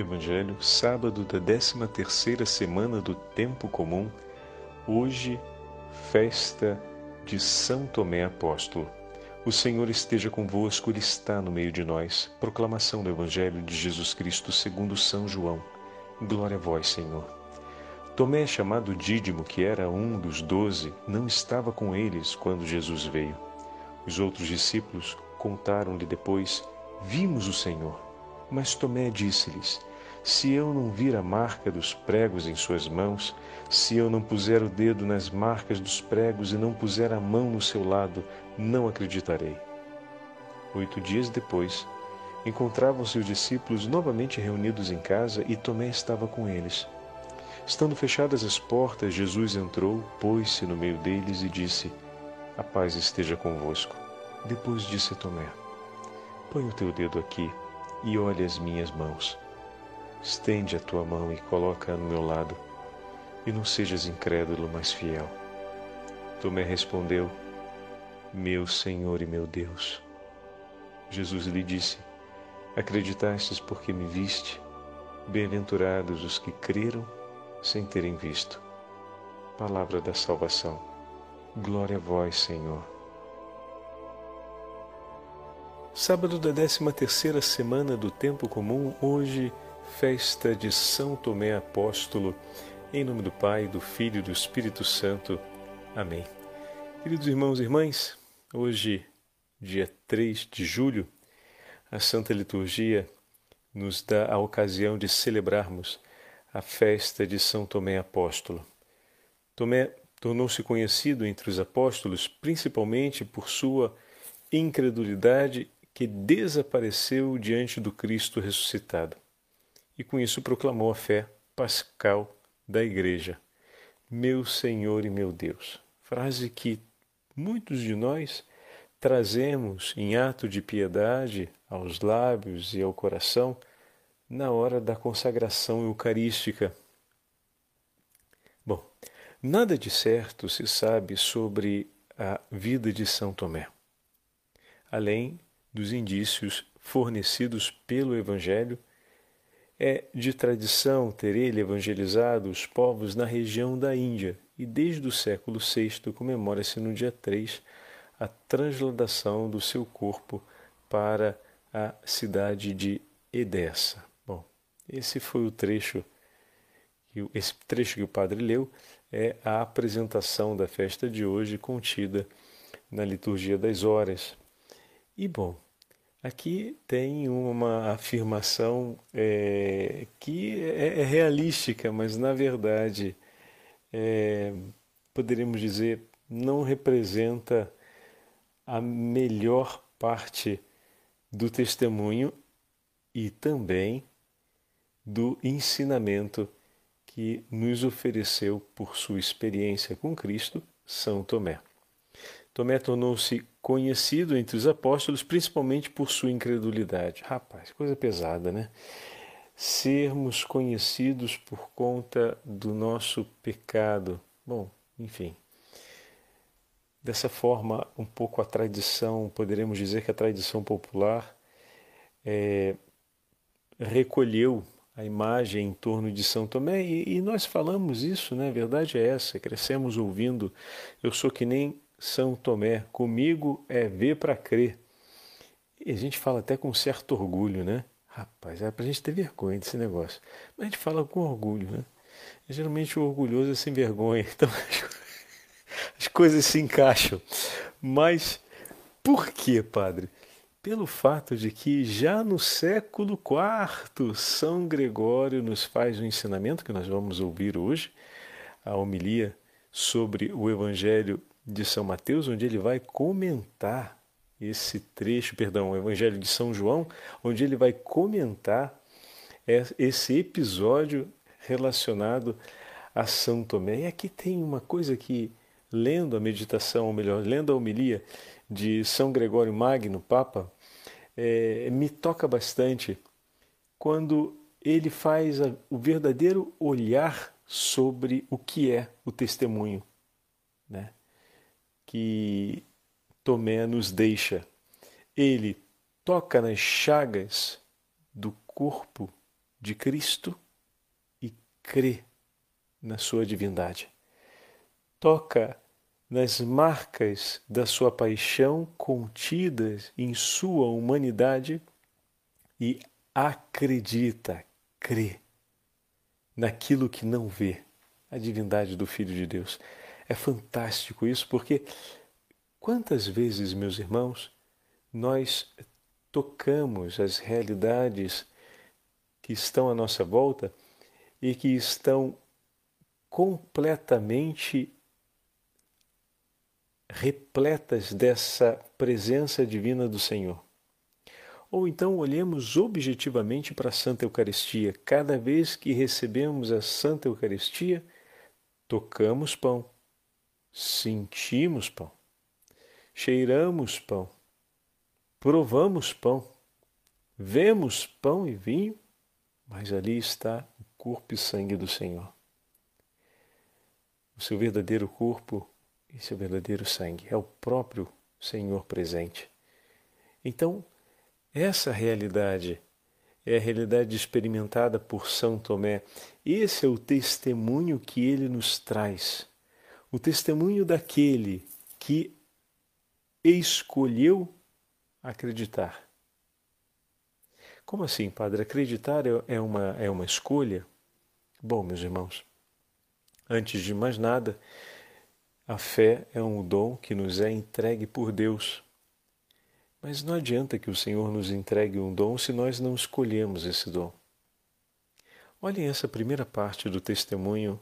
Evangelho, sábado da 13 terceira semana do tempo comum, hoje, festa de São Tomé Apóstolo. O Senhor esteja convosco, Ele está no meio de nós. Proclamação do Evangelho de Jesus Cristo segundo São João. Glória a vós, Senhor. Tomé, chamado Dídimo, que era um dos doze, não estava com eles quando Jesus veio. Os outros discípulos contaram-lhe depois: Vimos o Senhor. Mas Tomé disse-lhes: Se eu não vir a marca dos pregos em suas mãos, se eu não puser o dedo nas marcas dos pregos e não puser a mão no seu lado, não acreditarei. Oito dias depois, encontravam-se os discípulos novamente reunidos em casa e Tomé estava com eles. Estando fechadas as portas, Jesus entrou, pôs-se no meio deles e disse: A paz esteja convosco. Depois disse Tomé: Põe o teu dedo aqui e olha as minhas mãos. Estende a tua mão e coloca-a no meu lado, e não sejas incrédulo, mas fiel. Tomé respondeu: Meu Senhor e meu Deus. Jesus lhe disse: Acreditastes porque me viste? Bem-aventurados os que creram sem terem visto. Palavra da salvação. Glória a vós, Senhor. Sábado da 13 terceira semana do tempo comum, hoje, festa de São Tomé Apóstolo, em nome do Pai, do Filho e do Espírito Santo. Amém. Queridos irmãos e irmãs, hoje, dia 3 de julho, a Santa Liturgia nos dá a ocasião de celebrarmos a festa de São Tomé Apóstolo. Tomé tornou-se conhecido entre os apóstolos principalmente por sua incredulidade que desapareceu diante do Cristo ressuscitado. E com isso proclamou a fé pascal da Igreja. Meu Senhor e meu Deus. Frase que muitos de nós trazemos em ato de piedade aos lábios e ao coração na hora da consagração eucarística. Bom, nada de certo se sabe sobre a vida de São Tomé, além dos indícios fornecidos pelo Evangelho, é de tradição ter ele evangelizado os povos na região da Índia e desde o século VI comemora-se no dia 3 a transladação do seu corpo para a cidade de Edessa. Bom, esse foi o trecho esse trecho que o padre leu é a apresentação da festa de hoje contida na liturgia das horas. E bom, aqui tem uma afirmação é, que é, é, realística, mas na verdade é, poderíamos dizer não representa a melhor parte do testemunho e também do ensinamento que nos ofereceu por sua experiência com Cristo, São Tomé. Tomé tornou-se conhecido entre os apóstolos principalmente por sua incredulidade. Rapaz, coisa pesada, né? Sermos conhecidos por conta do nosso pecado. Bom, enfim. Dessa forma, um pouco a tradição, poderemos dizer que a tradição popular é, recolheu a imagem em torno de São Tomé e, e nós falamos isso, né? A verdade é essa. Crescemos ouvindo: Eu sou que nem são Tomé, comigo é ver para crer. E a gente fala até com certo orgulho, né? Rapaz, é para a gente ter vergonha desse negócio. Mas a gente fala com orgulho, né? E, geralmente o orgulhoso é sem vergonha. Então as coisas se encaixam. Mas por que, padre? Pelo fato de que já no século IV São Gregório nos faz um ensinamento que nós vamos ouvir hoje, a homilia sobre o Evangelho de São Mateus, onde ele vai comentar esse trecho, perdão, o Evangelho de São João, onde ele vai comentar esse episódio relacionado a São Tomé. E aqui tem uma coisa que, lendo a meditação, ou melhor, lendo a homilia de São Gregório Magno, Papa, é, me toca bastante quando ele faz a, o verdadeiro olhar sobre o que é o testemunho. Né? Que Tomé nos deixa. Ele toca nas chagas do corpo de Cristo e crê na sua divindade. Toca nas marcas da sua paixão contidas em sua humanidade e acredita, crê naquilo que não vê, a divindade do Filho de Deus. É fantástico isso, porque quantas vezes, meus irmãos, nós tocamos as realidades que estão à nossa volta e que estão completamente repletas dessa presença divina do Senhor. Ou então olhemos objetivamente para a Santa Eucaristia. Cada vez que recebemos a Santa Eucaristia, tocamos pão, sentimos pão, cheiramos pão, provamos pão, vemos pão e vinho, mas ali está o corpo e sangue do Senhor. O seu verdadeiro corpo e seu verdadeiro sangue é o próprio Senhor presente. Então, essa realidade é a realidade experimentada por São Tomé. Esse é o testemunho que ele nos traz. O testemunho daquele que escolheu acreditar. Como assim, padre? Acreditar é, é uma, é uma escolha? Bom, meus irmãos, antes de mais nada, a fé é um dom que nos é entregue por Deus. Mas não adianta que o Senhor nos entregue um dom se nós não escolhemos esse dom. Olhem essa primeira parte do testemunho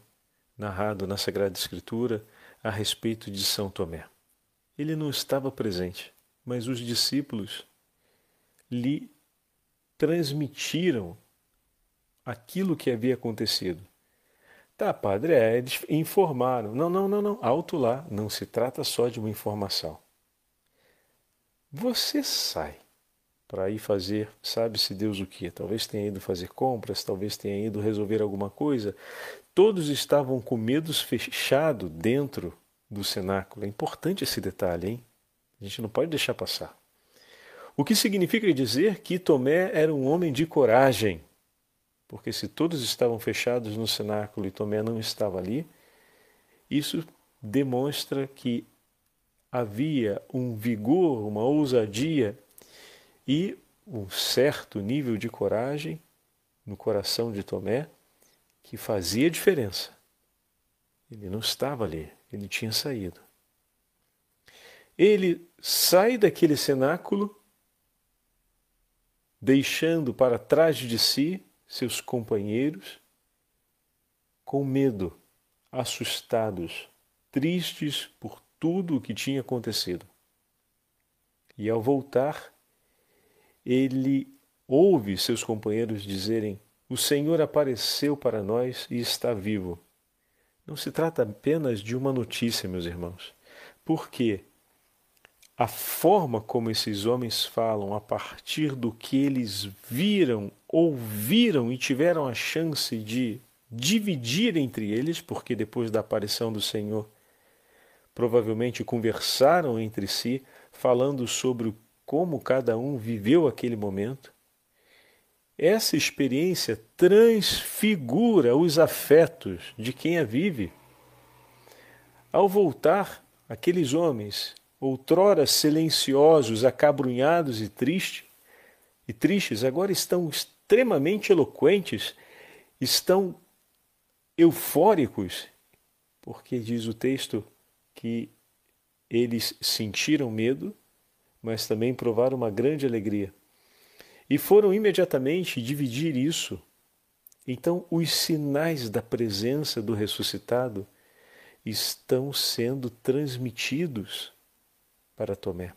narrado na Sagrada Escritura a respeito de São Tomé. Ele não estava presente, mas os discípulos lhe transmitiram aquilo que havia acontecido. Tá, padre, é, eles informaram. Não, não, não, não. Alto lá. Não se trata só de uma informação. Você sai para ir fazer, sabe-se Deus o que? Talvez tenha ido fazer compras, talvez tenha ido resolver alguma coisa. Todos estavam com medos fechado dentro do cenáculo. É importante esse detalhe, hein? A gente não pode deixar passar. O que significa dizer que Tomé era um homem de coragem. Porque se todos estavam fechados no cenáculo e Tomé não estava ali, isso demonstra que havia um vigor, uma ousadia e um certo nível de coragem no coração de Tomé que fazia diferença. Ele não estava ali, ele tinha saído. Ele sai daquele cenáculo, deixando para trás de si seus companheiros com medo, assustados, tristes por tudo o que tinha acontecido. E ao voltar, ele ouve seus companheiros dizerem: O Senhor apareceu para nós e está vivo. Não se trata apenas de uma notícia, meus irmãos, porque a forma como esses homens falam a partir do que eles viram, ouviram e tiveram a chance de dividir entre eles, porque depois da aparição do Senhor provavelmente conversaram entre si, falando sobre como cada um viveu aquele momento. Essa experiência transfigura os afetos de quem a vive. Ao voltar, aqueles homens, outrora silenciosos, acabrunhados e tristes, e tristes, agora estão extremamente eloquentes, estão eufóricos, porque diz o texto que eles sentiram medo, mas também provaram uma grande alegria. E foram imediatamente dividir isso. Então, os sinais da presença do ressuscitado estão sendo transmitidos para Tomé.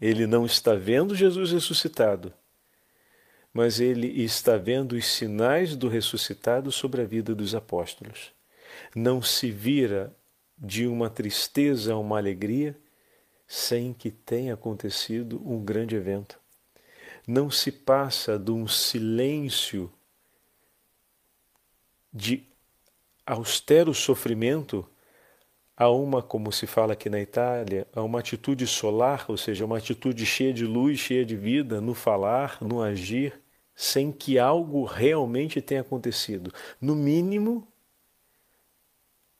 Ele não está vendo Jesus ressuscitado, mas ele está vendo os sinais do ressuscitado sobre a vida dos apóstolos. Não se vira de uma tristeza a uma alegria sem que tenha acontecido um grande evento. Não se passa de um silêncio de austero sofrimento a uma, como se fala aqui na Itália, a uma atitude solar, ou seja, uma atitude cheia de luz, cheia de vida, no falar, no agir, sem que algo realmente tenha acontecido. No mínimo,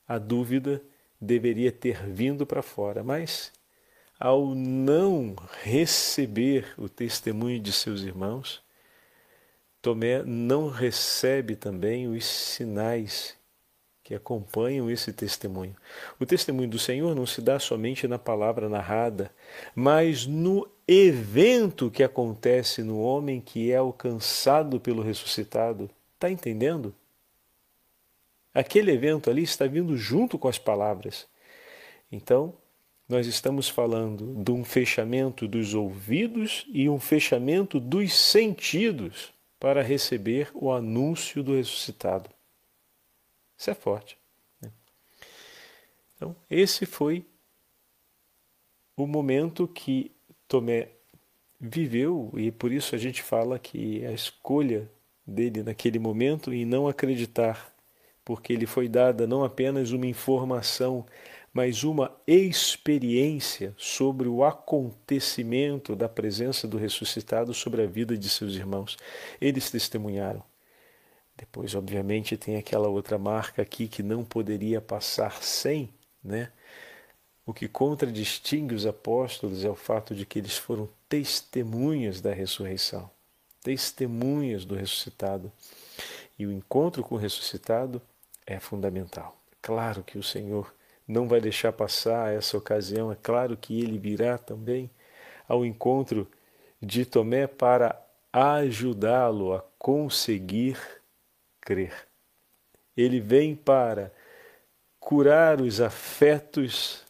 a dúvida deveria ter vindo para fora, mas ao não receber o testemunho de seus irmãos, Tomé não recebe também os sinais que acompanham esse testemunho. O testemunho do Senhor não se dá somente na palavra narrada, mas no evento que acontece no homem que é alcançado pelo ressuscitado. Está entendendo? Aquele evento ali está vindo junto com as palavras. Então, nós estamos falando de um fechamento dos ouvidos e um fechamento dos sentidos para receber o anúncio do ressuscitado. Isso é forte. Né? Então, esse foi o momento que Tomé viveu, e por isso a gente fala que a escolha dele naquele momento em não acreditar, porque ele foi dada não apenas uma informação, mas uma experiência sobre o acontecimento da presença do ressuscitado sobre a vida de seus irmãos. Eles testemunharam. Depois, obviamente, tem aquela outra marca aqui que não poderia passar sem, né? O que contradistingue os apóstolos é o fato de que eles foram testemunhas da ressurreição, testemunhas do ressuscitado. E o encontro com o ressuscitado é fundamental. Claro que o Senhor não vai deixar passar essa ocasião, é claro que ele virá também ao encontro de Tomé para ajudá-lo a conseguir crer. Ele vem para curar os afetos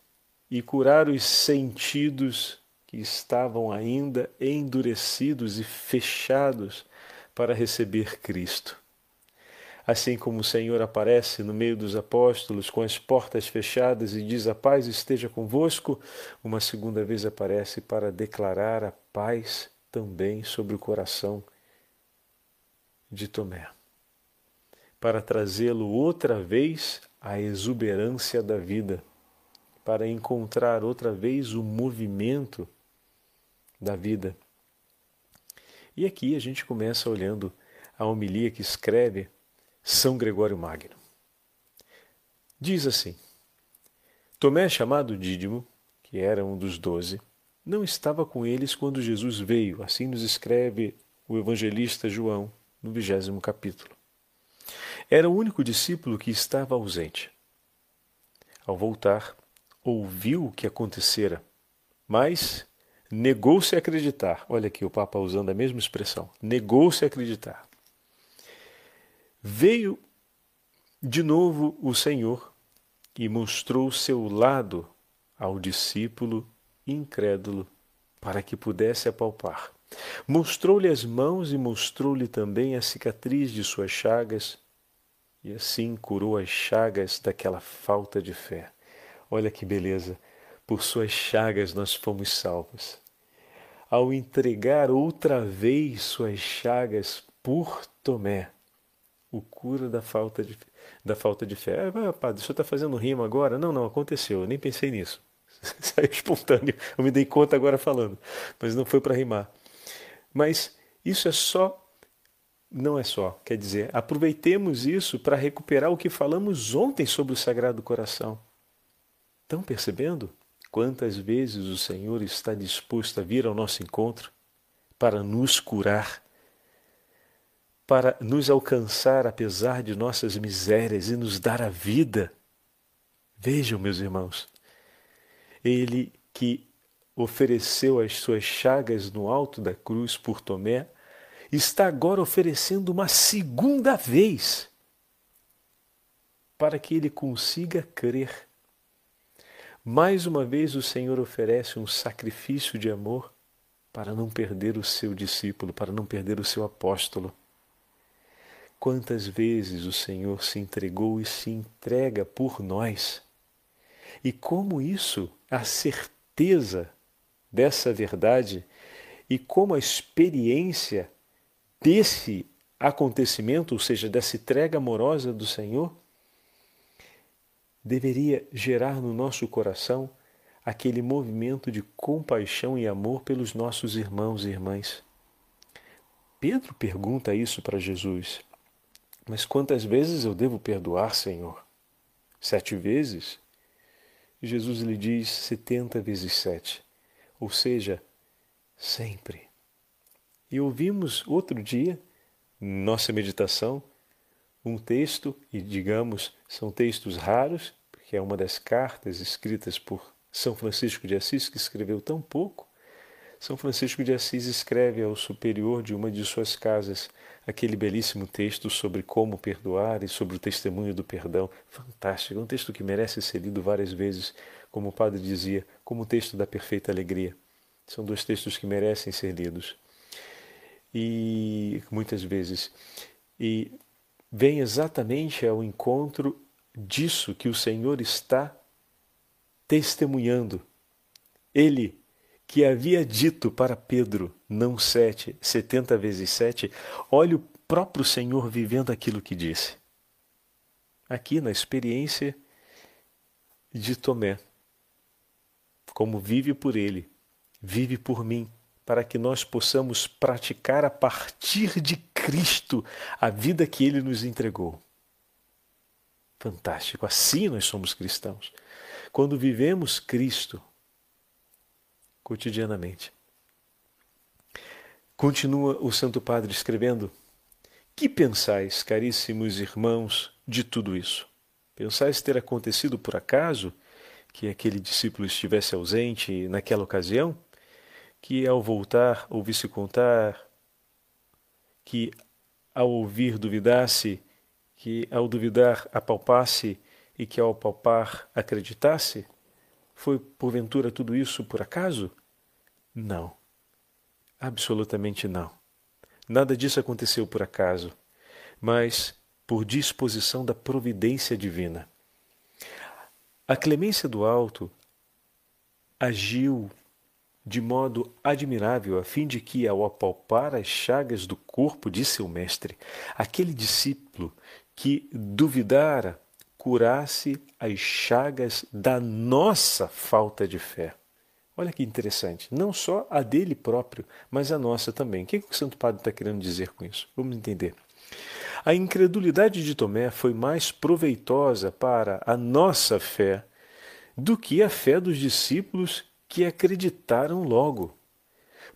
e curar os sentidos que estavam ainda endurecidos e fechados para receber Cristo. Assim como o Senhor aparece no meio dos apóstolos com as portas fechadas e diz: A paz esteja convosco, uma segunda vez aparece para declarar a paz também sobre o coração de Tomé para trazê-lo outra vez à exuberância da vida, para encontrar outra vez o movimento da vida. E aqui a gente começa olhando a homilia que escreve São Gregório Magno. Diz assim: Tomé, chamado Dídimo, que era um dos doze, não estava com eles quando Jesus veio, assim nos escreve o evangelista João no vigésimo capítulo. Era o único discípulo que estava ausente. Ao voltar, ouviu o que acontecera, mas negou-se a acreditar. Olha aqui o Papa usando a mesma expressão: negou-se a acreditar. Veio de novo o Senhor e mostrou seu lado ao discípulo incrédulo para que pudesse apalpar. Mostrou-lhe as mãos e mostrou-lhe também a cicatriz de suas chagas e assim curou as chagas daquela falta de fé. Olha que beleza! Por suas chagas nós fomos salvos. Ao entregar outra vez suas chagas por Tomé, o cura da falta de, da falta de fé. Ah, padre, o senhor está fazendo rima agora? Não, não, aconteceu, eu nem pensei nisso. Saiu espontâneo, eu me dei conta agora falando, mas não foi para rimar. Mas isso é só não é só, quer dizer, aproveitemos isso para recuperar o que falamos ontem sobre o Sagrado Coração. Estão percebendo quantas vezes o Senhor está disposto a vir ao nosso encontro para nos curar, para nos alcançar apesar de nossas misérias e nos dar a vida? Vejam, meus irmãos, Ele que ofereceu as suas chagas no alto da cruz por Tomé, está agora oferecendo uma segunda vez para que ele consiga crer. Mais uma vez o Senhor oferece um sacrifício de amor para não perder o seu discípulo, para não perder o seu apóstolo. Quantas vezes o Senhor se entregou e se entrega por nós. E como isso, a certeza dessa verdade e como a experiência desse acontecimento, ou seja, dessa entrega amorosa do Senhor, deveria gerar no nosso coração aquele movimento de compaixão e amor pelos nossos irmãos e irmãs. Pedro pergunta isso para Jesus. Mas quantas vezes eu devo perdoar, Senhor? Sete vezes? Jesus lhe diz setenta vezes sete, ou seja, sempre. E ouvimos outro dia, nossa meditação, um texto, e digamos, são textos raros, porque é uma das cartas escritas por São Francisco de Assis, que escreveu tão pouco. São Francisco de Assis escreve ao superior de uma de suas casas aquele belíssimo texto sobre como perdoar e sobre o testemunho do perdão. Fantástico, é um texto que merece ser lido várias vezes, como o padre dizia, como o texto da perfeita alegria. São dois textos que merecem ser lidos. E muitas vezes e vem exatamente ao encontro disso que o Senhor está testemunhando. Ele que havia dito para Pedro, não sete, setenta vezes sete, olha o próprio Senhor vivendo aquilo que disse. Aqui na experiência de Tomé, como vive por ele, vive por mim, para que nós possamos praticar a partir de Cristo a vida que ele nos entregou. Fantástico, assim nós somos cristãos. Quando vivemos Cristo, cotidianamente. Continua o Santo Padre escrevendo: Que pensais, caríssimos irmãos, de tudo isso? Pensais ter acontecido por acaso que aquele discípulo estivesse ausente naquela ocasião? Que ao voltar ouvisse contar, que ao ouvir duvidasse, que ao duvidar apalpasse e que ao palpar acreditasse? Foi porventura tudo isso por acaso? Não. Absolutamente não. Nada disso aconteceu por acaso, mas por disposição da providência divina. A clemência do alto agiu de modo admirável a fim de que, ao apalpar as chagas do corpo de seu mestre, aquele discípulo que duvidara curasse as chagas da nossa falta de fé. Olha que interessante. Não só a dele próprio, mas a nossa também. O que, que o Santo Padre está querendo dizer com isso? Vamos entender. A incredulidade de Tomé foi mais proveitosa para a nossa fé do que a fé dos discípulos que acreditaram logo.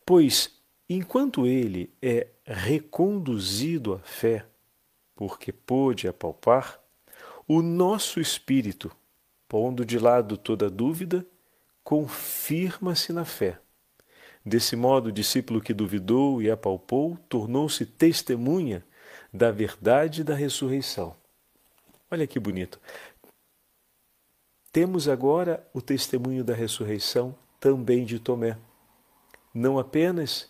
Pois, enquanto ele é reconduzido à fé, porque pôde apalpar, o nosso espírito, pondo de lado toda dúvida, confirma-se na fé. Desse modo, o discípulo que duvidou e apalpou tornou-se testemunha da verdade da ressurreição. Olha que bonito. Temos agora o testemunho da ressurreição também de Tomé. Não apenas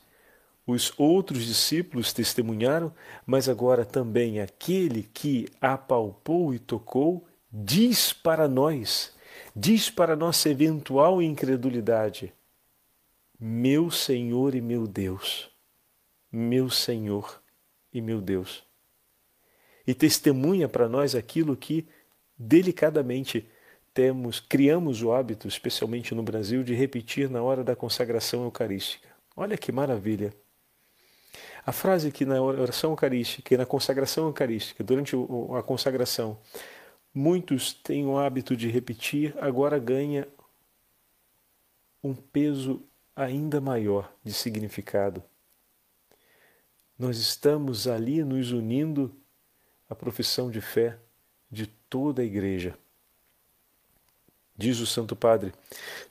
os outros discípulos testemunharam, mas agora também aquele que apalpou e tocou diz para nós, diz para nossa eventual incredulidade: Meu Senhor e meu Deus, meu Senhor e meu Deus. E testemunha para nós aquilo que delicadamente temos, criamos o hábito, especialmente no Brasil, de repetir na hora da consagração eucarística. Olha que maravilha! A frase que na oração eucarística e na consagração eucarística, durante a consagração, muitos têm o hábito de repetir, agora ganha um peso ainda maior de significado. Nós estamos ali nos unindo à profissão de fé de toda a igreja. Diz o Santo Padre: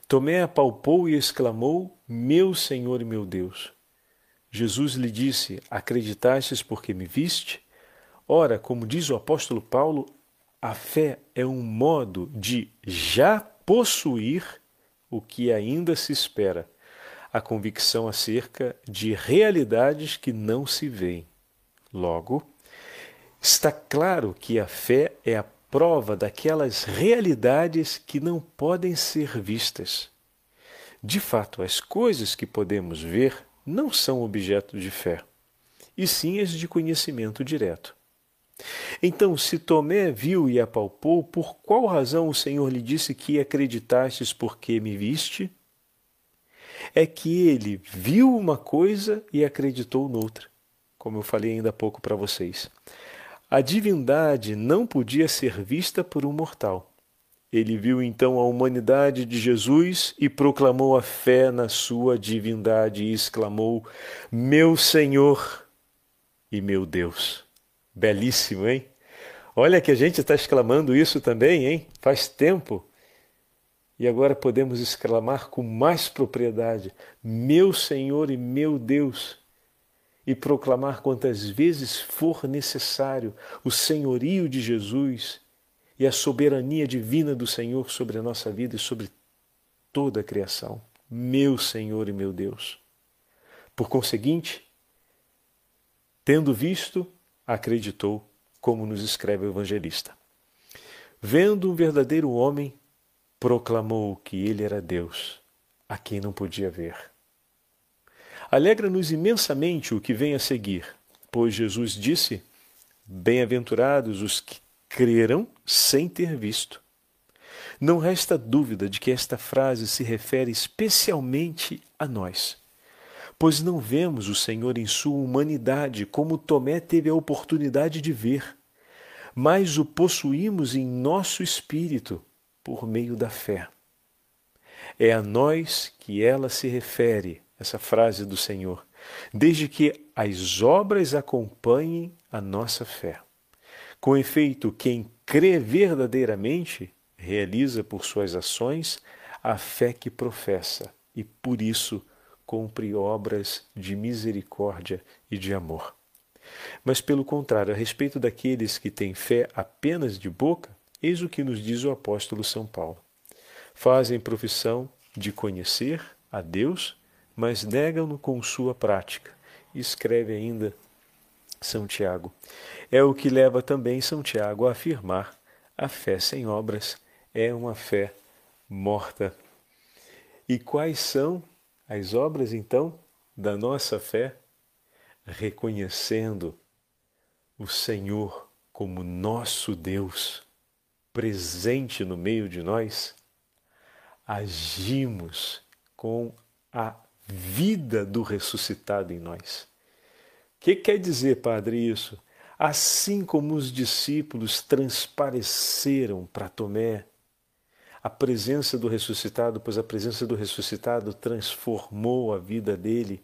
Tomé apalpou e exclamou: Meu Senhor e meu Deus. Jesus lhe disse: Acreditastes porque me viste? Ora, como diz o apóstolo Paulo, a fé é um modo de já possuir o que ainda se espera, a convicção acerca de realidades que não se veem. Logo, está claro que a fé é a prova daquelas realidades que não podem ser vistas. De fato, as coisas que podemos ver não são objeto de fé, e sim as de conhecimento direto. Então, se Tomé viu e apalpou, por qual razão o Senhor lhe disse que acreditastes porque me viste? É que ele viu uma coisa e acreditou noutra. como eu falei ainda há pouco para vocês. A divindade não podia ser vista por um mortal. Ele viu então a humanidade de Jesus e proclamou a fé na sua divindade e exclamou: Meu Senhor e meu Deus. Belíssimo, hein? Olha que a gente está exclamando isso também, hein? Faz tempo. E agora podemos exclamar com mais propriedade: Meu Senhor e meu Deus e proclamar quantas vezes for necessário o senhorio de Jesus e a soberania divina do Senhor sobre a nossa vida e sobre toda a criação. Meu Senhor e meu Deus. Por conseguinte, tendo visto, acreditou, como nos escreve o evangelista. Vendo um verdadeiro homem, proclamou que ele era Deus, a quem não podia ver. Alegra-nos imensamente o que vem a seguir, pois Jesus disse: Bem-aventurados os que creram sem ter visto. Não resta dúvida de que esta frase se refere especialmente a nós, pois não vemos o Senhor em sua humanidade como Tomé teve a oportunidade de ver, mas o possuímos em nosso espírito por meio da fé. É a nós que ela se refere essa frase do Senhor, desde que as obras acompanhem a nossa fé. Com efeito, quem crê verdadeiramente realiza por suas ações a fé que professa e por isso cumpre obras de misericórdia e de amor. Mas, pelo contrário, a respeito daqueles que têm fé apenas de boca, eis o que nos diz o apóstolo São Paulo. Fazem profissão de conhecer a Deus, mas negam-no com sua prática. Escreve ainda São Tiago. É o que leva também São Tiago a afirmar: a fé sem obras é uma fé morta. E quais são as obras, então, da nossa fé? Reconhecendo o Senhor como nosso Deus presente no meio de nós, agimos com a vida do ressuscitado em nós. Que quer dizer, Padre, isso? Assim como os discípulos transpareceram para Tomé a presença do ressuscitado, pois a presença do ressuscitado transformou a vida dele,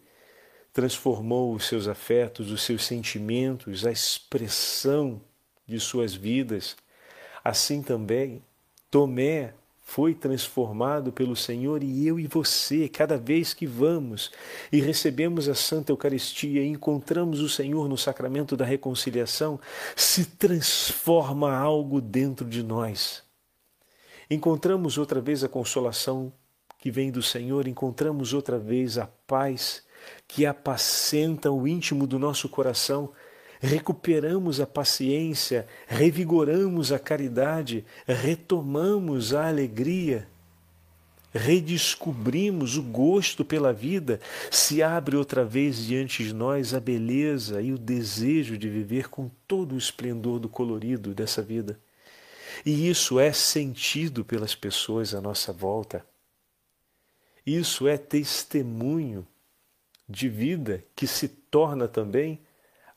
transformou os seus afetos, os seus sentimentos, a expressão de suas vidas. Assim também, Tomé foi transformado pelo Senhor e eu e você, cada vez que vamos e recebemos a Santa Eucaristia e encontramos o Senhor no sacramento da reconciliação, se transforma algo dentro de nós. Encontramos outra vez a consolação que vem do Senhor, encontramos outra vez a paz que apacenta o íntimo do nosso coração recuperamos a paciência, revigoramos a caridade, retomamos a alegria, redescobrimos o gosto pela vida, se abre outra vez diante de nós a beleza e o desejo de viver com todo o esplendor do colorido dessa vida. E isso é sentido pelas pessoas à nossa volta. Isso é testemunho de vida que se torna também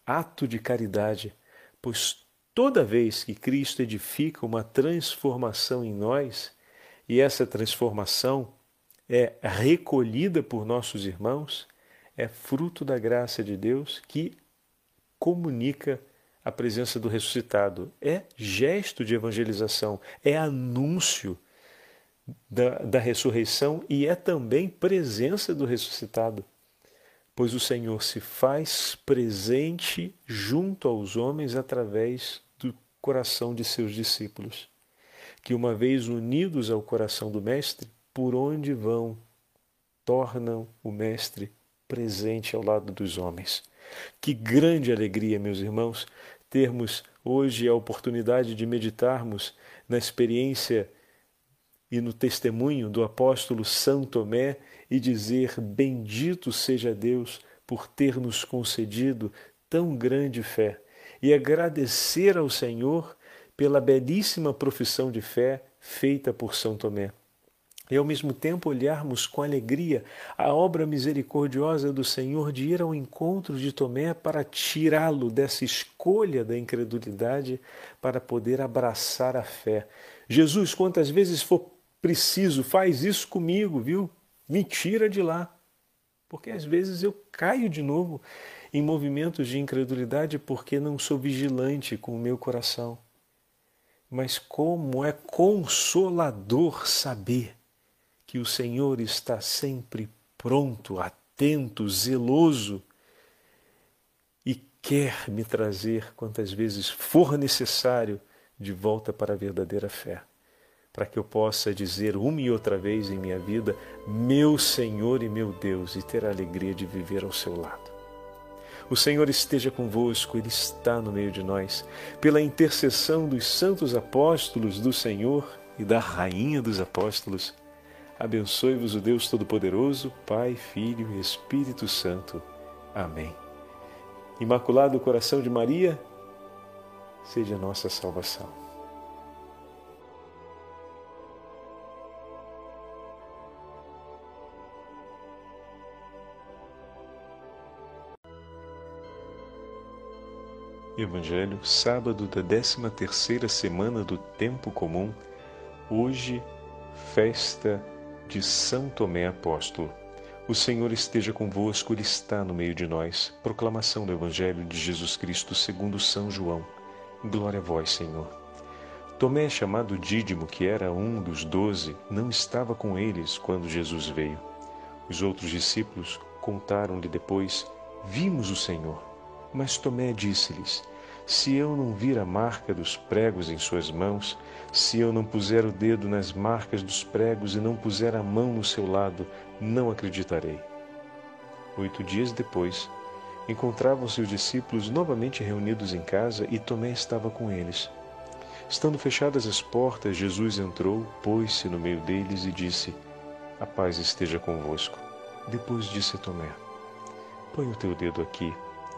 ato de caridade, pois toda vez que Cristo edifica uma transformação em nós, e essa transformação é recolhida por nossos irmãos, é fruto da graça de Deus que comunica a presença do ressuscitado. É gesto de evangelização, é anúncio da, da ressurreição e é também presença do ressuscitado pois o Senhor se faz presente junto aos homens através do coração de seus discípulos, que, uma vez unidos ao coração do Mestre, por onde vão, tornam o Mestre presente ao lado dos homens. Que grande alegria, meus irmãos, termos hoje a oportunidade de meditarmos na experiência e no testemunho do apóstolo São Tomé e dizer: Bendito seja Deus por ter nos concedido tão grande fé, e agradecer ao Senhor pela belíssima profissão de fé feita por São Tomé. e ao mesmo tempo olharmos com alegria a obra misericordiosa do Senhor de ir ao encontro de Tomé para tirá-lo dessa escolha da incredulidade para poder abraçar a fé. Jesus, quantas vezes for preciso, faz isso comigo, viu? Me tira de lá. Porque às vezes eu caio de novo em movimentos de incredulidade porque não sou vigilante com o meu coração. Mas como é consolador saber que o Senhor está sempre pronto, atento, zeloso e quer me trazer quantas vezes for necessário de volta para a verdadeira fé, para que eu possa dizer uma e outra vez em minha vida: Meu Senhor e meu Deus, e ter a alegria de viver ao seu lado. O Senhor esteja convosco, Ele está no meio de nós. Pela intercessão dos santos apóstolos do Senhor e da Rainha dos Apóstolos, Abençoe-vos o Deus Todo-Poderoso, Pai, Filho e Espírito Santo. Amém. Imaculado Coração de Maria, seja nossa salvação. Evangelho, sábado da 13 terceira semana do Tempo Comum, hoje, festa de São Tomé Apóstolo. O Senhor esteja convosco, Ele está no meio de nós. Proclamação do Evangelho de Jesus Cristo segundo São João. Glória a vós, Senhor. Tomé, chamado Dídimo, que era um dos doze, não estava com eles quando Jesus veio. Os outros discípulos contaram-lhe depois: Vimos o Senhor. Mas Tomé disse-lhes: se eu não vir a marca dos pregos em suas mãos, se eu não puser o dedo nas marcas dos pregos e não puser a mão no seu lado, não acreditarei. Oito dias depois, encontravam-se os discípulos novamente reunidos em casa e Tomé estava com eles. Estando fechadas as portas, Jesus entrou, pôs-se no meio deles e disse: A paz esteja convosco. Depois disse Tomé: Põe o teu dedo aqui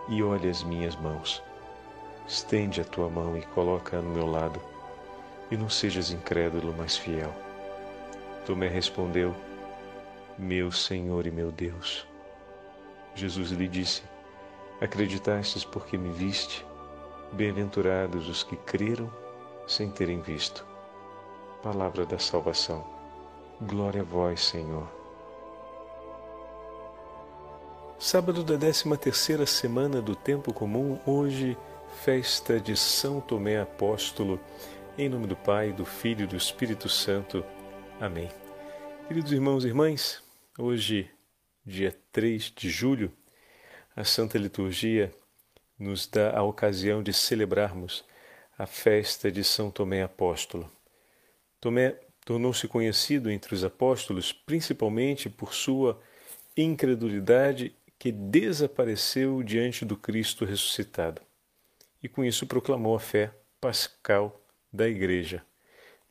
e olhe as minhas mãos Estende a tua mão e coloca-a no meu lado, e não sejas incrédulo, mas fiel. Tomé respondeu: Meu Senhor e meu Deus. Jesus lhe disse: Acreditastes porque me viste? Bem-aventurados os que creram sem terem visto. Palavra da salvação. Glória a vós, Senhor. Sábado da 13 terceira semana do tempo comum, hoje festa de São Tomé Apóstolo, em nome do Pai, do Filho e do Espírito Santo. Amém. Queridos irmãos e irmãs, hoje, dia 3 de julho, a Santa Liturgia nos dá a ocasião de celebrarmos a festa de São Tomé Apóstolo. Tomé tornou-se conhecido entre os apóstolos principalmente por sua incredulidade que desapareceu diante do Cristo ressuscitado e com isso proclamou a fé pascal da Igreja.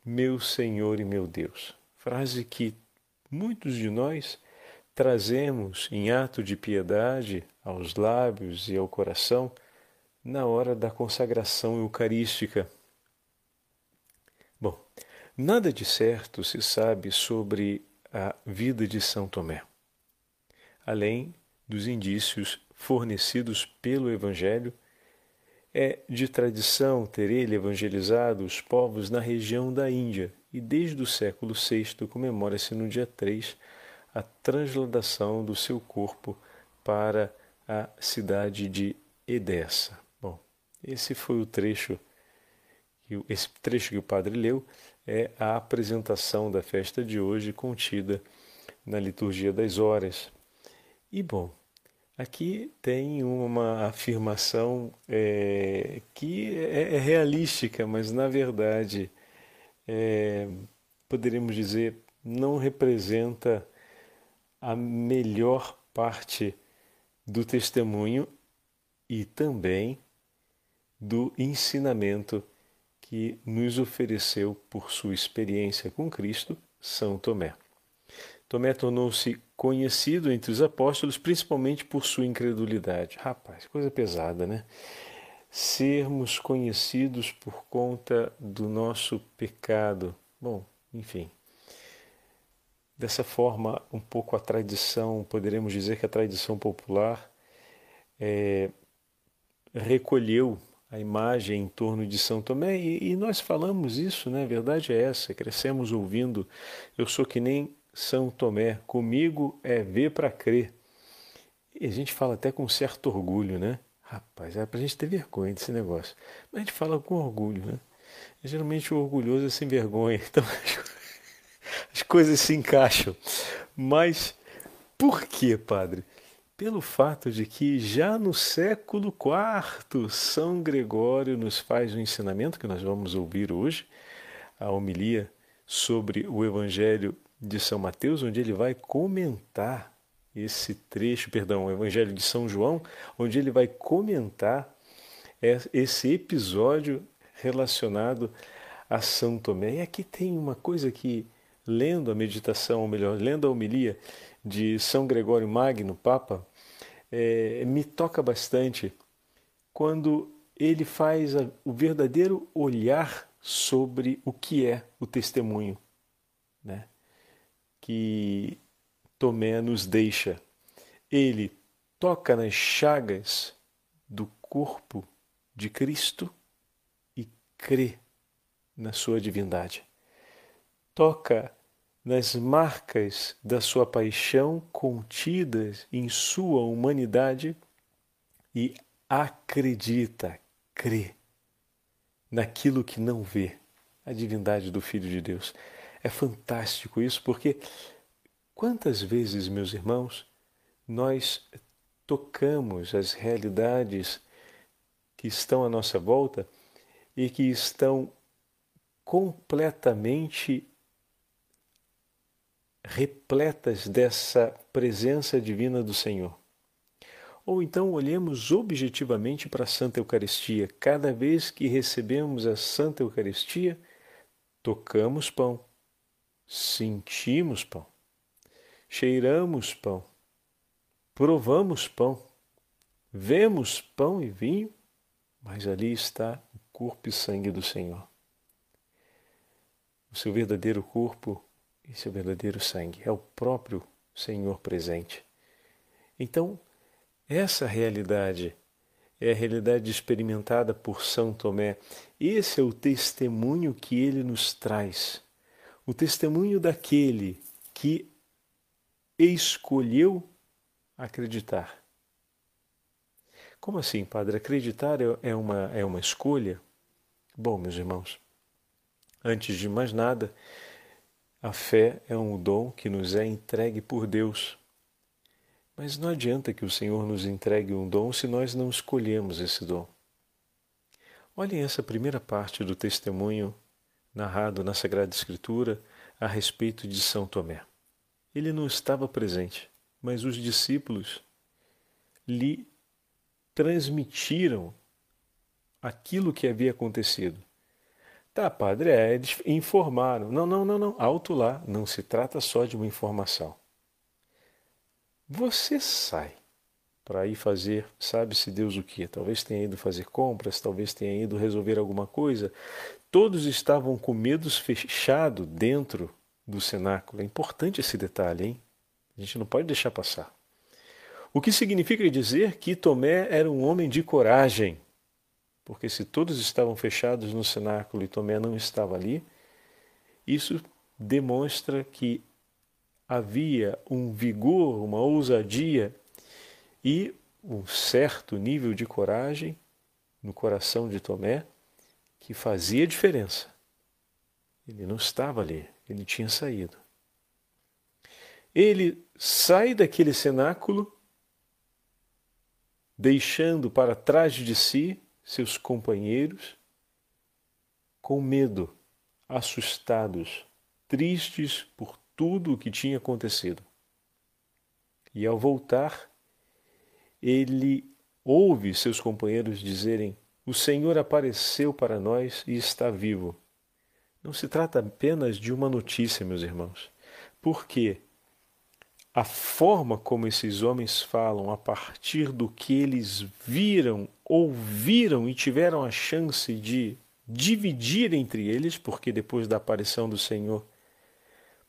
Meu Senhor e meu Deus. Frase que muitos de nós trazemos em ato de piedade aos lábios e ao coração na hora da consagração eucarística. Bom, nada de certo se sabe sobre a vida de São Tomé, além dos indícios fornecidos pelo Evangelho é de tradição ter ele evangelizado os povos na região da Índia e desde o século VI comemora-se no dia 3 a transladação do seu corpo para a cidade de Edessa. Bom, esse foi o trecho esse trecho que o padre leu é a apresentação da festa de hoje contida na liturgia das horas. E bom, Aqui tem uma afirmação é, que é, é, realística, mas na verdade é, poderíamos dizer não representa a melhor parte do testemunho e também do ensinamento que nos ofereceu por sua experiência com Cristo, São Tomé. Tomé tornou-se conhecido entre os apóstolos principalmente por sua incredulidade. Rapaz, coisa pesada, né? Sermos conhecidos por conta do nosso pecado. Bom, enfim. dessa forma, um pouco a tradição, poderemos dizer que a tradição popular é, recolheu a imagem em torno de São Tomé e, e, nós falamos isso, né? A verdade é essa, crescemos ouvindo, eu sou que nem São Tomé, comigo é ver para crer. E a gente fala até com certo orgulho, né? Rapaz, é para a gente ter vergonha desse negócio. Mas a gente fala com orgulho, né? E, geralmente o orgulhoso é sem vergonha, então as coisas se encaixam. Mas por que, padre? pelo fato de que já no século IV São Gregório nos faz um ensinamento que nós vamos ouvir hoje, a homilia sobre o Evangelho de São Mateus, onde ele vai comentar esse trecho, perdão, o Evangelho de São João, onde ele vai comentar esse episódio relacionado a São Tomé. E aqui tem uma coisa que, lendo a meditação, ou melhor, lendo a homilia de São Gregório Magno, Papa, é, me toca bastante quando ele faz a, o verdadeiro olhar sobre o que é o testemunho, né? Que Tomé nos deixa. Ele toca nas chagas do corpo de Cristo e crê na sua divindade. Toca nas marcas da sua paixão contidas em sua humanidade e acredita, crê naquilo que não vê, a divindade do Filho de Deus. É fantástico isso porque quantas vezes, meus irmãos, nós tocamos as realidades que estão à nossa volta e que estão completamente repletas dessa presença divina do Senhor. Ou então olhemos objetivamente para a Santa Eucaristia. Cada vez que recebemos a Santa Eucaristia, tocamos pão, sentimos pão, cheiramos pão, provamos pão, vemos pão e vinho, mas ali está o corpo e sangue do Senhor. O seu verdadeiro corpo esse é o verdadeiro sangue, é o próprio Senhor presente. Então, essa realidade é a realidade experimentada por São Tomé. Esse é o testemunho que ele nos traz. O testemunho daquele que escolheu acreditar. Como assim, padre? Acreditar é, é uma, é uma escolha? Bom, meus irmãos, antes de mais nada, a fé é um dom que nos é entregue por Deus. Mas não adianta que o Senhor nos entregue um dom se nós não escolhemos esse dom. Olhem essa primeira parte do testemunho narrado na Sagrada Escritura a respeito de São Tomé. Ele não estava presente, mas os discípulos lhe transmitiram aquilo que havia acontecido. Tá, padre, é, eles informaram. Não, não, não, não. Alto lá. Não se trata só de uma informação. Você sai para ir fazer, sabe-se Deus o que? Talvez tenha ido fazer compras, talvez tenha ido resolver alguma coisa. Todos estavam com medos fechados dentro do cenáculo. É importante esse detalhe, hein? A gente não pode deixar passar. O que significa dizer que Tomé era um homem de coragem. Porque se todos estavam fechados no cenáculo e Tomé não estava ali, isso demonstra que havia um vigor, uma ousadia e um certo nível de coragem no coração de Tomé que fazia diferença. Ele não estava ali, ele tinha saído. Ele sai daquele cenáculo, deixando para trás de si seus companheiros com medo, assustados, tristes por tudo o que tinha acontecido. E ao voltar, ele ouve seus companheiros dizerem: O Senhor apareceu para nós e está vivo. Não se trata apenas de uma notícia, meus irmãos, porque a forma como esses homens falam a partir do que eles viram, ouviram e tiveram a chance de dividir entre eles, porque depois da aparição do Senhor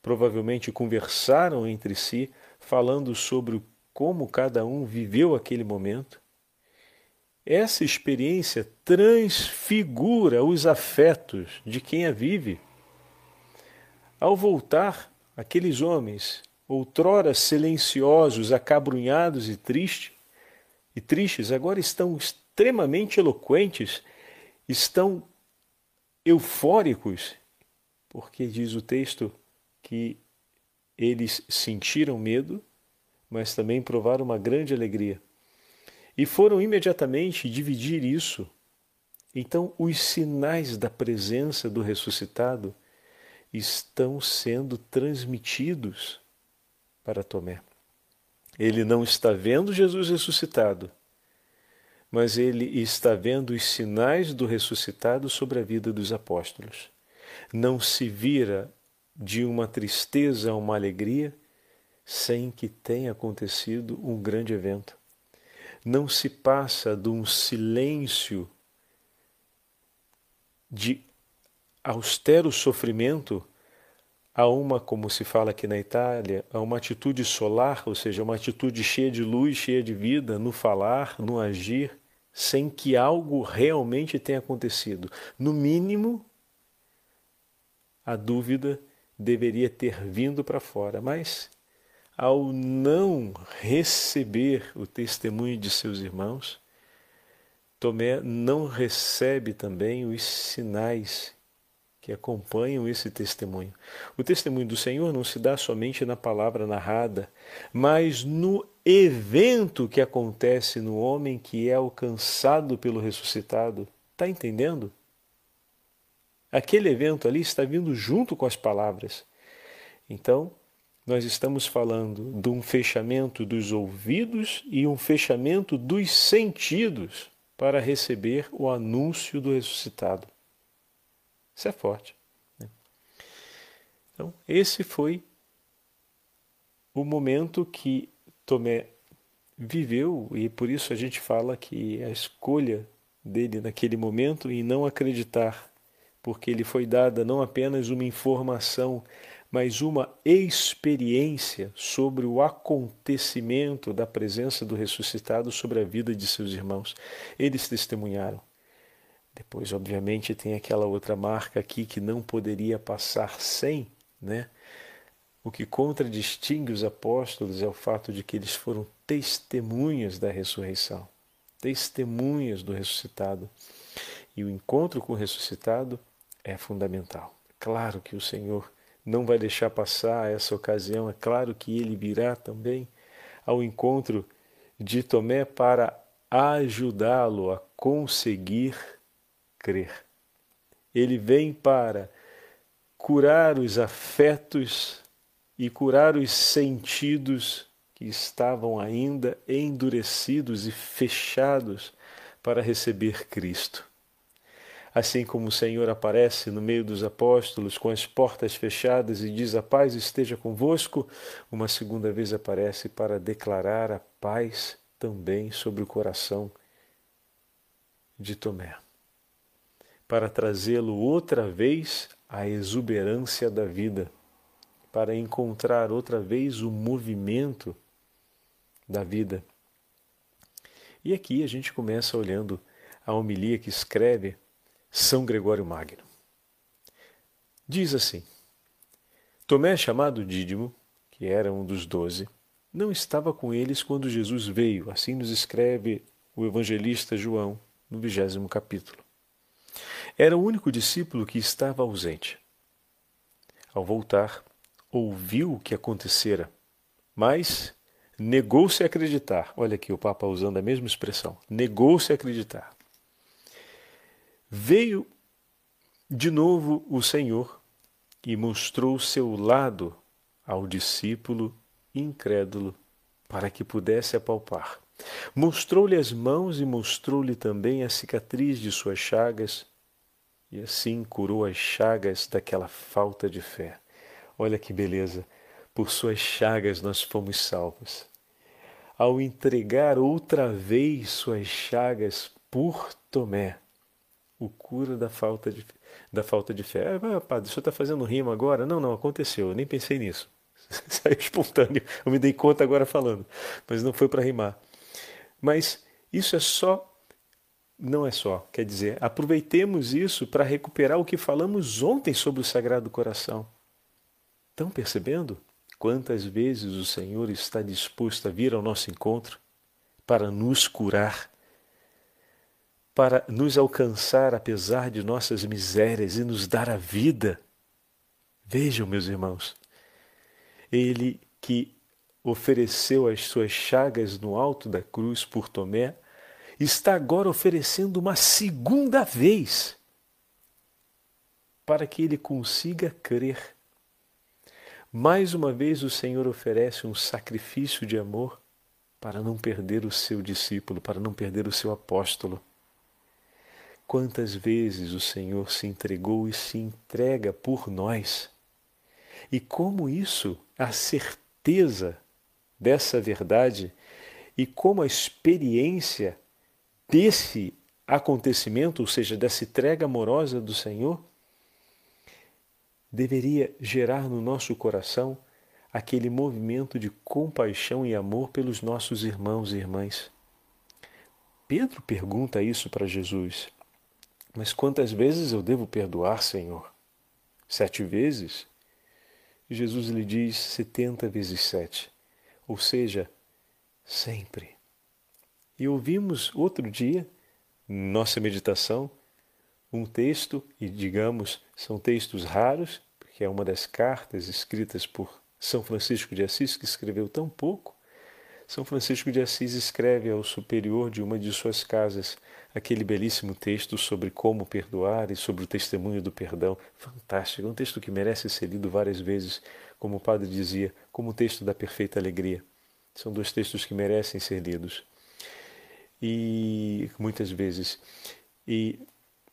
provavelmente conversaram entre si, falando sobre como cada um viveu aquele momento. Essa experiência transfigura os afetos de quem a vive. Ao voltar, aqueles homens, outrora silenciosos, acabrunhados e tristes, e tristes, agora estão extremamente eloquentes, estão eufóricos, porque diz o texto que eles sentiram medo, mas também provaram uma grande alegria. E foram imediatamente dividir isso. Então, os sinais da presença do ressuscitado estão sendo transmitidos para Tomé. Ele não está vendo Jesus ressuscitado, mas ele está vendo os sinais do ressuscitado sobre a vida dos apóstolos. Não se vira de uma tristeza a uma alegria sem que tenha acontecido um grande evento. Não se passa de um silêncio de austero sofrimento a uma, como se fala aqui na Itália, a uma atitude solar, ou seja, uma atitude cheia de luz, cheia de vida, no falar, no agir, sem que algo realmente tenha acontecido. No mínimo, a dúvida deveria ter vindo para fora, mas ao não receber o testemunho de seus irmãos, Tomé não recebe também os sinais que acompanham esse testemunho. O testemunho do Senhor não se dá somente na palavra narrada, mas no evento que acontece no homem que é alcançado pelo ressuscitado. Está entendendo? Aquele evento ali está vindo junto com as palavras. Então, nós estamos falando de um fechamento dos ouvidos e um fechamento dos sentidos para receber o anúncio do ressuscitado. Isso é forte. Né? Então, esse foi o momento que Tomé viveu, e por isso a gente fala que a escolha dele naquele momento em não acreditar, porque ele foi dada não apenas uma informação, mas uma experiência sobre o acontecimento da presença do ressuscitado sobre a vida de seus irmãos. Eles testemunharam. Depois, obviamente, tem aquela outra marca aqui que não poderia passar sem, né? O que contradistingue os apóstolos é o fato de que eles foram testemunhas da ressurreição, testemunhas do ressuscitado. E o encontro com o ressuscitado é fundamental. Claro que o Senhor não vai deixar passar essa ocasião, é claro que ele virá também ao encontro de Tomé para ajudá-lo a conseguir crer. Ele vem para curar os afetos e curar os sentidos que estavam ainda endurecidos e fechados para receber Cristo. Assim como o Senhor aparece no meio dos apóstolos com as portas fechadas e diz: A paz esteja convosco, uma segunda vez aparece para declarar a paz também sobre o coração de Tomé para trazê-lo outra vez à exuberância da vida, para encontrar outra vez o movimento da vida. E aqui a gente começa olhando a homilia que escreve São Gregório Magno. Diz assim: Tomé, chamado Dídimo, que era um dos doze, não estava com eles quando Jesus veio, assim nos escreve o evangelista João no vigésimo capítulo. Era o único discípulo que estava ausente. Ao voltar, ouviu o que acontecera, mas negou-se a acreditar. Olha aqui o Papa usando a mesma expressão: negou-se a acreditar. Veio de novo o Senhor e mostrou seu lado ao discípulo incrédulo para que pudesse apalpar. Mostrou-lhe as mãos e mostrou-lhe também a cicatriz de suas chagas e assim curou as chagas daquela falta de fé. Olha que beleza! Por suas chagas nós fomos salvos. Ao entregar outra vez suas chagas por Tomé, o cura da falta de, da falta de fé. Ah, padre, o senhor está fazendo rima agora? Não, não, aconteceu, eu nem pensei nisso. Saiu espontâneo, eu me dei conta agora falando, mas não foi para rimar. Mas isso é só, não é só, quer dizer, aproveitemos isso para recuperar o que falamos ontem sobre o Sagrado Coração. Estão percebendo quantas vezes o Senhor está disposto a vir ao nosso encontro para nos curar? Para nos alcançar apesar de nossas misérias e nos dar a vida. Vejam, meus irmãos, ele que ofereceu as suas chagas no alto da cruz por Tomé, está agora oferecendo uma segunda vez para que ele consiga crer. Mais uma vez o Senhor oferece um sacrifício de amor para não perder o seu discípulo, para não perder o seu apóstolo. Quantas vezes o Senhor se entregou e se entrega por nós. E como isso, a certeza dessa verdade e como a experiência desse acontecimento, ou seja, dessa entrega amorosa do Senhor, deveria gerar no nosso coração aquele movimento de compaixão e amor pelos nossos irmãos e irmãs. Pedro pergunta isso para Jesus. Mas quantas vezes eu devo perdoar, Senhor? Sete vezes? Jesus lhe diz setenta vezes sete, ou seja, sempre. E ouvimos outro dia, nossa meditação, um texto, e digamos, são textos raros, porque é uma das cartas escritas por São Francisco de Assis, que escreveu tão pouco. São Francisco de Assis escreve ao superior de uma de suas casas aquele belíssimo texto sobre como perdoar e sobre o testemunho do perdão. Fantástico, é um texto que merece ser lido várias vezes, como o padre dizia, como o texto da perfeita alegria. São dois textos que merecem ser lidos. E muitas vezes. E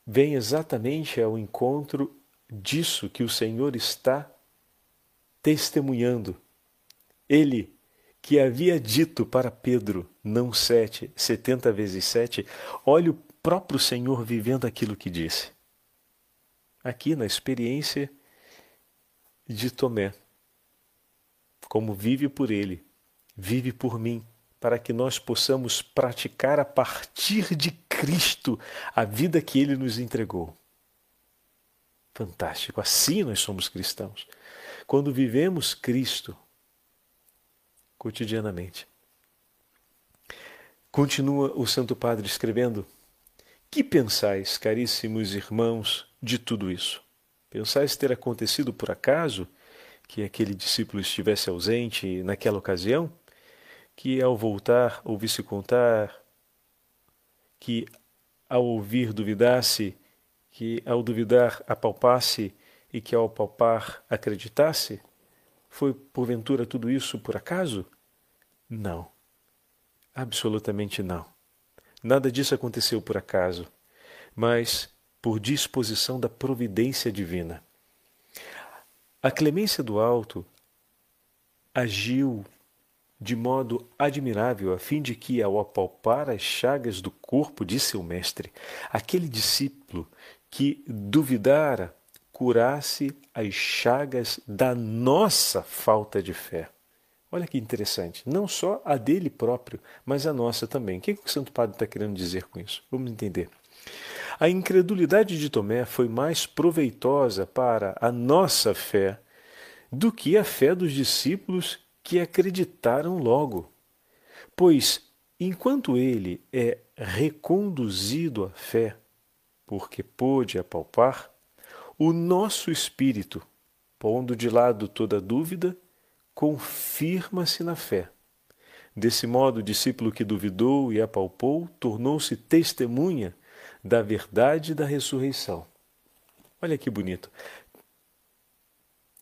vem exatamente ao encontro disso que o Senhor está testemunhando. Ele que havia dito para Pedro, não sete, setenta vezes sete, olha o próprio Senhor vivendo aquilo que disse. Aqui na experiência de Tomé, como vive por ele, vive por mim, para que nós possamos praticar a partir de Cristo a vida que ele nos entregou. Fantástico, assim nós somos cristãos. Quando vivemos Cristo, cotidianamente. Continua o Santo Padre escrevendo: Que pensais, caríssimos irmãos, de tudo isso? Pensais ter acontecido por acaso que aquele discípulo estivesse ausente naquela ocasião? Que ao voltar ouvisse contar, que ao ouvir duvidasse, que ao duvidar apalpasse e que ao palpar acreditasse? Foi porventura tudo isso por acaso? Não. Absolutamente não. Nada disso aconteceu por acaso, mas por disposição da providência divina. A clemência do alto agiu de modo admirável a fim de que, ao apalpar as chagas do corpo de seu mestre, aquele discípulo que duvidara curasse as chagas da nossa falta de fé. Olha que interessante, não só a dele próprio, mas a nossa também. O que, que o Santo Padre está querendo dizer com isso? Vamos entender. A incredulidade de Tomé foi mais proveitosa para a nossa fé do que a fé dos discípulos que acreditaram logo. Pois, enquanto ele é reconduzido à fé, porque pôde apalpar, o nosso espírito, pondo de lado toda dúvida, confirma-se na fé. Desse modo, o discípulo que duvidou e apalpou tornou-se testemunha da verdade da ressurreição. Olha que bonito.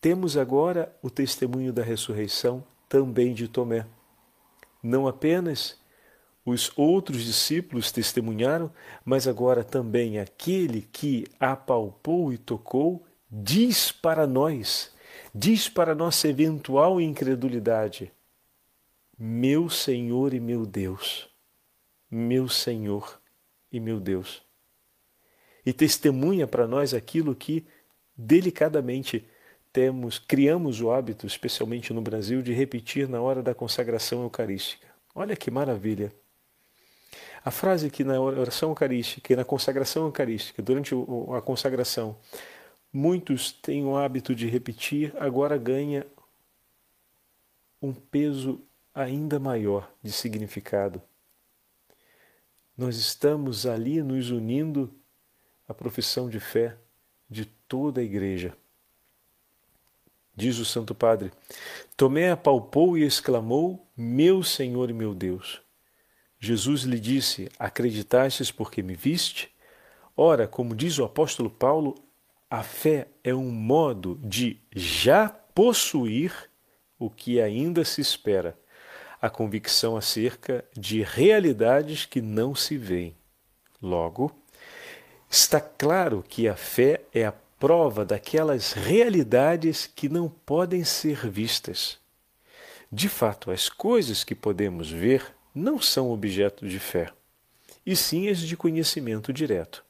Temos agora o testemunho da ressurreição também de Tomé. Não apenas os outros discípulos testemunharam, mas agora também aquele que apalpou e tocou diz para nós, diz para nossa eventual incredulidade: Meu Senhor e meu Deus, meu Senhor e meu Deus. e testemunha para nós aquilo que delicadamente temos, criamos o hábito, especialmente no Brasil, de repetir na hora da consagração eucarística. Olha que maravilha! A frase que na oração eucarística e na consagração eucarística, durante a consagração, muitos têm o hábito de repetir, agora ganha um peso ainda maior de significado. Nós estamos ali nos unindo à profissão de fé de toda a igreja. Diz o Santo Padre: Tomé apalpou e exclamou: Meu Senhor e meu Deus. Jesus lhe disse: Acreditastes porque me viste? Ora, como diz o apóstolo Paulo, a fé é um modo de já possuir o que ainda se espera, a convicção acerca de realidades que não se veem. Logo, está claro que a fé é a prova daquelas realidades que não podem ser vistas. De fato, as coisas que podemos ver não são objeto de fé, e sim as de conhecimento direto.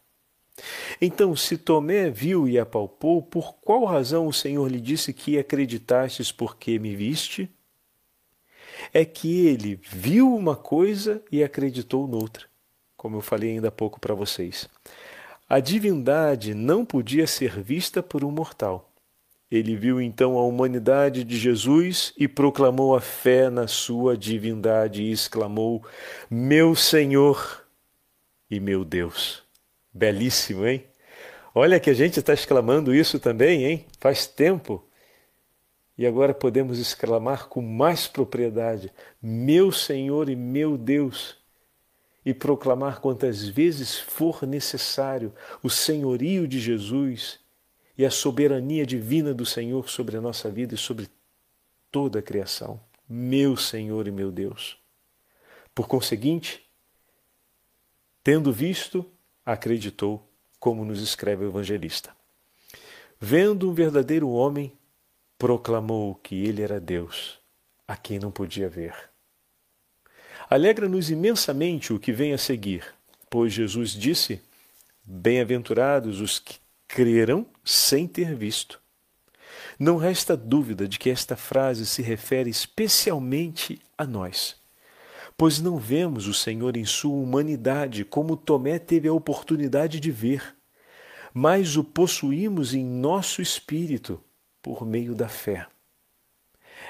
Então, se Tomé viu e apalpou, por qual razão o Senhor lhe disse que acreditastes porque me viste? É que ele viu uma coisa e acreditou noutra, como eu falei ainda há pouco para vocês. A divindade não podia ser vista por um mortal. Ele viu então a humanidade de Jesus e proclamou a fé na sua divindade e exclamou: Meu Senhor e meu Deus. Belíssimo, hein? Olha que a gente está exclamando isso também, hein? Faz tempo. E agora podemos exclamar com mais propriedade: Meu Senhor e meu Deus e proclamar quantas vezes for necessário o senhorio de Jesus e a soberania divina do Senhor sobre a nossa vida e sobre toda a criação. Meu Senhor e meu Deus. Por conseguinte, tendo visto, acreditou, como nos escreve o evangelista. Vendo um verdadeiro homem, proclamou que ele era Deus, a quem não podia ver. Alegra-nos imensamente o que vem a seguir, pois Jesus disse: Bem-aventurados os que creram sem ter visto. Não resta dúvida de que esta frase se refere especialmente a nós, pois não vemos o Senhor em sua humanidade como Tomé teve a oportunidade de ver, mas o possuímos em nosso espírito por meio da fé.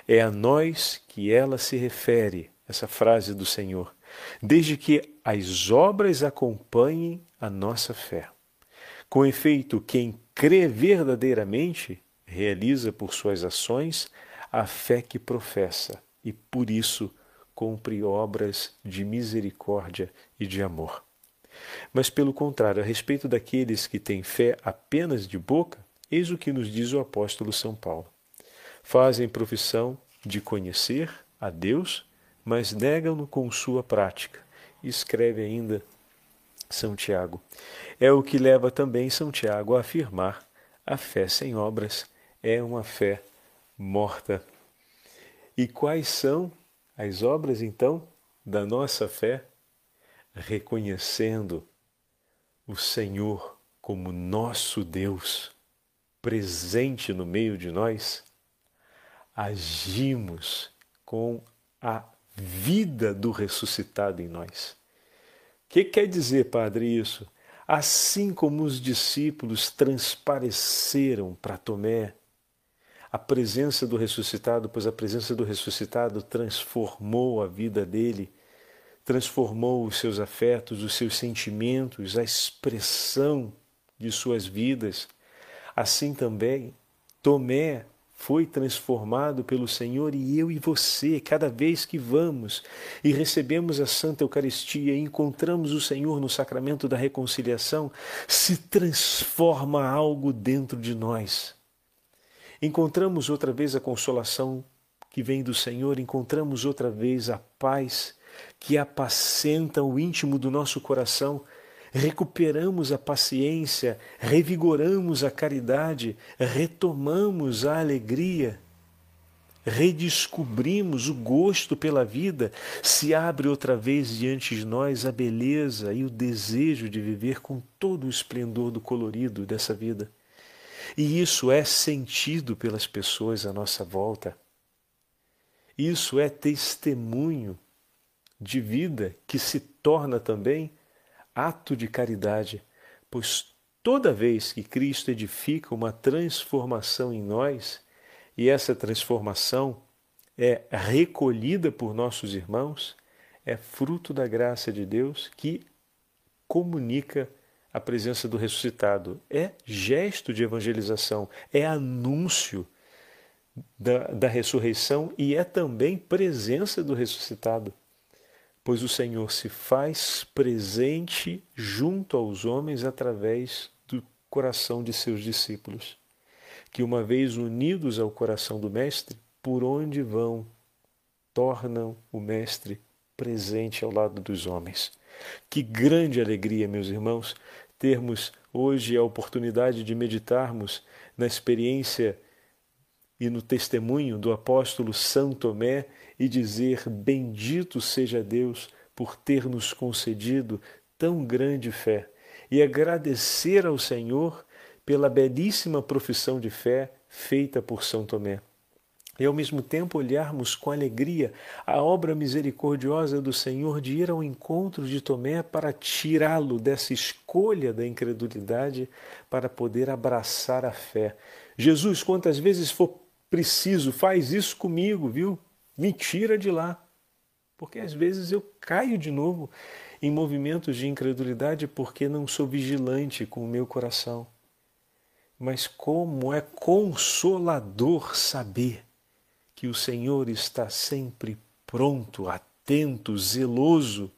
É a nós que ela se refere essa frase do Senhor, desde que as obras acompanhem a nossa fé. Com efeito, quem crê verdadeiramente realiza por suas ações a fé que professa e por isso cumpre obras de misericórdia e de amor. Mas, pelo contrário, a respeito daqueles que têm fé apenas de boca, eis o que nos diz o apóstolo São Paulo. Fazem profissão de conhecer a Deus mas negam-no com sua prática. Escreve ainda São Tiago. É o que leva também São Tiago a afirmar: a fé sem obras é uma fé morta. E quais são as obras, então, da nossa fé? Reconhecendo o Senhor como nosso Deus, presente no meio de nós, agimos com a vida do ressuscitado em nós. Que quer dizer, Padre, isso? Assim como os discípulos transpareceram para Tomé a presença do ressuscitado, pois a presença do ressuscitado transformou a vida dele, transformou os seus afetos, os seus sentimentos, a expressão de suas vidas. Assim também, Tomé foi transformado pelo Senhor e eu e você, cada vez que vamos e recebemos a Santa Eucaristia e encontramos o Senhor no sacramento da reconciliação, se transforma algo dentro de nós. Encontramos outra vez a consolação que vem do Senhor, encontramos outra vez a paz que apacenta o íntimo do nosso coração recuperamos a paciência, revigoramos a caridade, retomamos a alegria, redescobrimos o gosto pela vida, se abre outra vez diante de nós a beleza e o desejo de viver com todo o esplendor do colorido dessa vida. E isso é sentido pelas pessoas à nossa volta. Isso é testemunho de vida que se torna também ato de caridade, pois toda vez que Cristo edifica uma transformação em nós, e essa transformação é recolhida por nossos irmãos, é fruto da graça de Deus que comunica a presença do ressuscitado. É gesto de evangelização, é anúncio da, da ressurreição e é também presença do ressuscitado. Pois o Senhor se faz presente junto aos homens através do coração de seus discípulos, que, uma vez unidos ao coração do Mestre, por onde vão, tornam o Mestre presente ao lado dos homens. Que grande alegria, meus irmãos, termos hoje a oportunidade de meditarmos na experiência e no testemunho do apóstolo São Tomé e dizer: Bendito seja Deus por ter nos concedido tão grande fé, e agradecer ao Senhor pela belíssima profissão de fé feita por São Tomé e ao mesmo tempo olharmos com alegria a obra misericordiosa do Senhor de ir ao encontro de Tomé para tirá-lo dessa escolha da incredulidade para poder abraçar a fé. Jesus, quantas vezes for preciso, faz isso comigo, viu? Me tira de lá. Porque às vezes eu caio de novo em movimentos de incredulidade porque não sou vigilante com o meu coração. Mas como é consolador saber que o Senhor está sempre pronto, atento, zeloso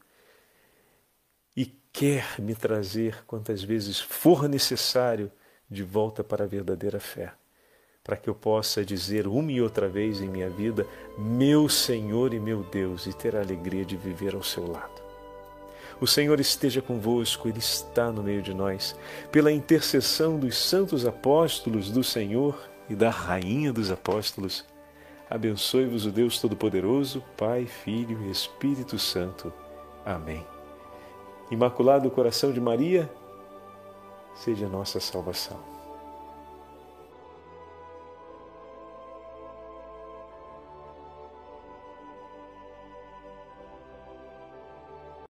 e quer me trazer quantas vezes for necessário de volta para a verdadeira fé, para que eu possa dizer uma e outra vez em minha vida: Meu Senhor e meu Deus, e ter a alegria de viver ao seu lado. O Senhor esteja convosco, Ele está no meio de nós. Pela intercessão dos santos apóstolos do Senhor e da Rainha dos Apóstolos, Abençoe-vos o Deus Todo-Poderoso, Pai, Filho e Espírito Santo. Amém. Imaculado Coração de Maria, seja nossa salvação.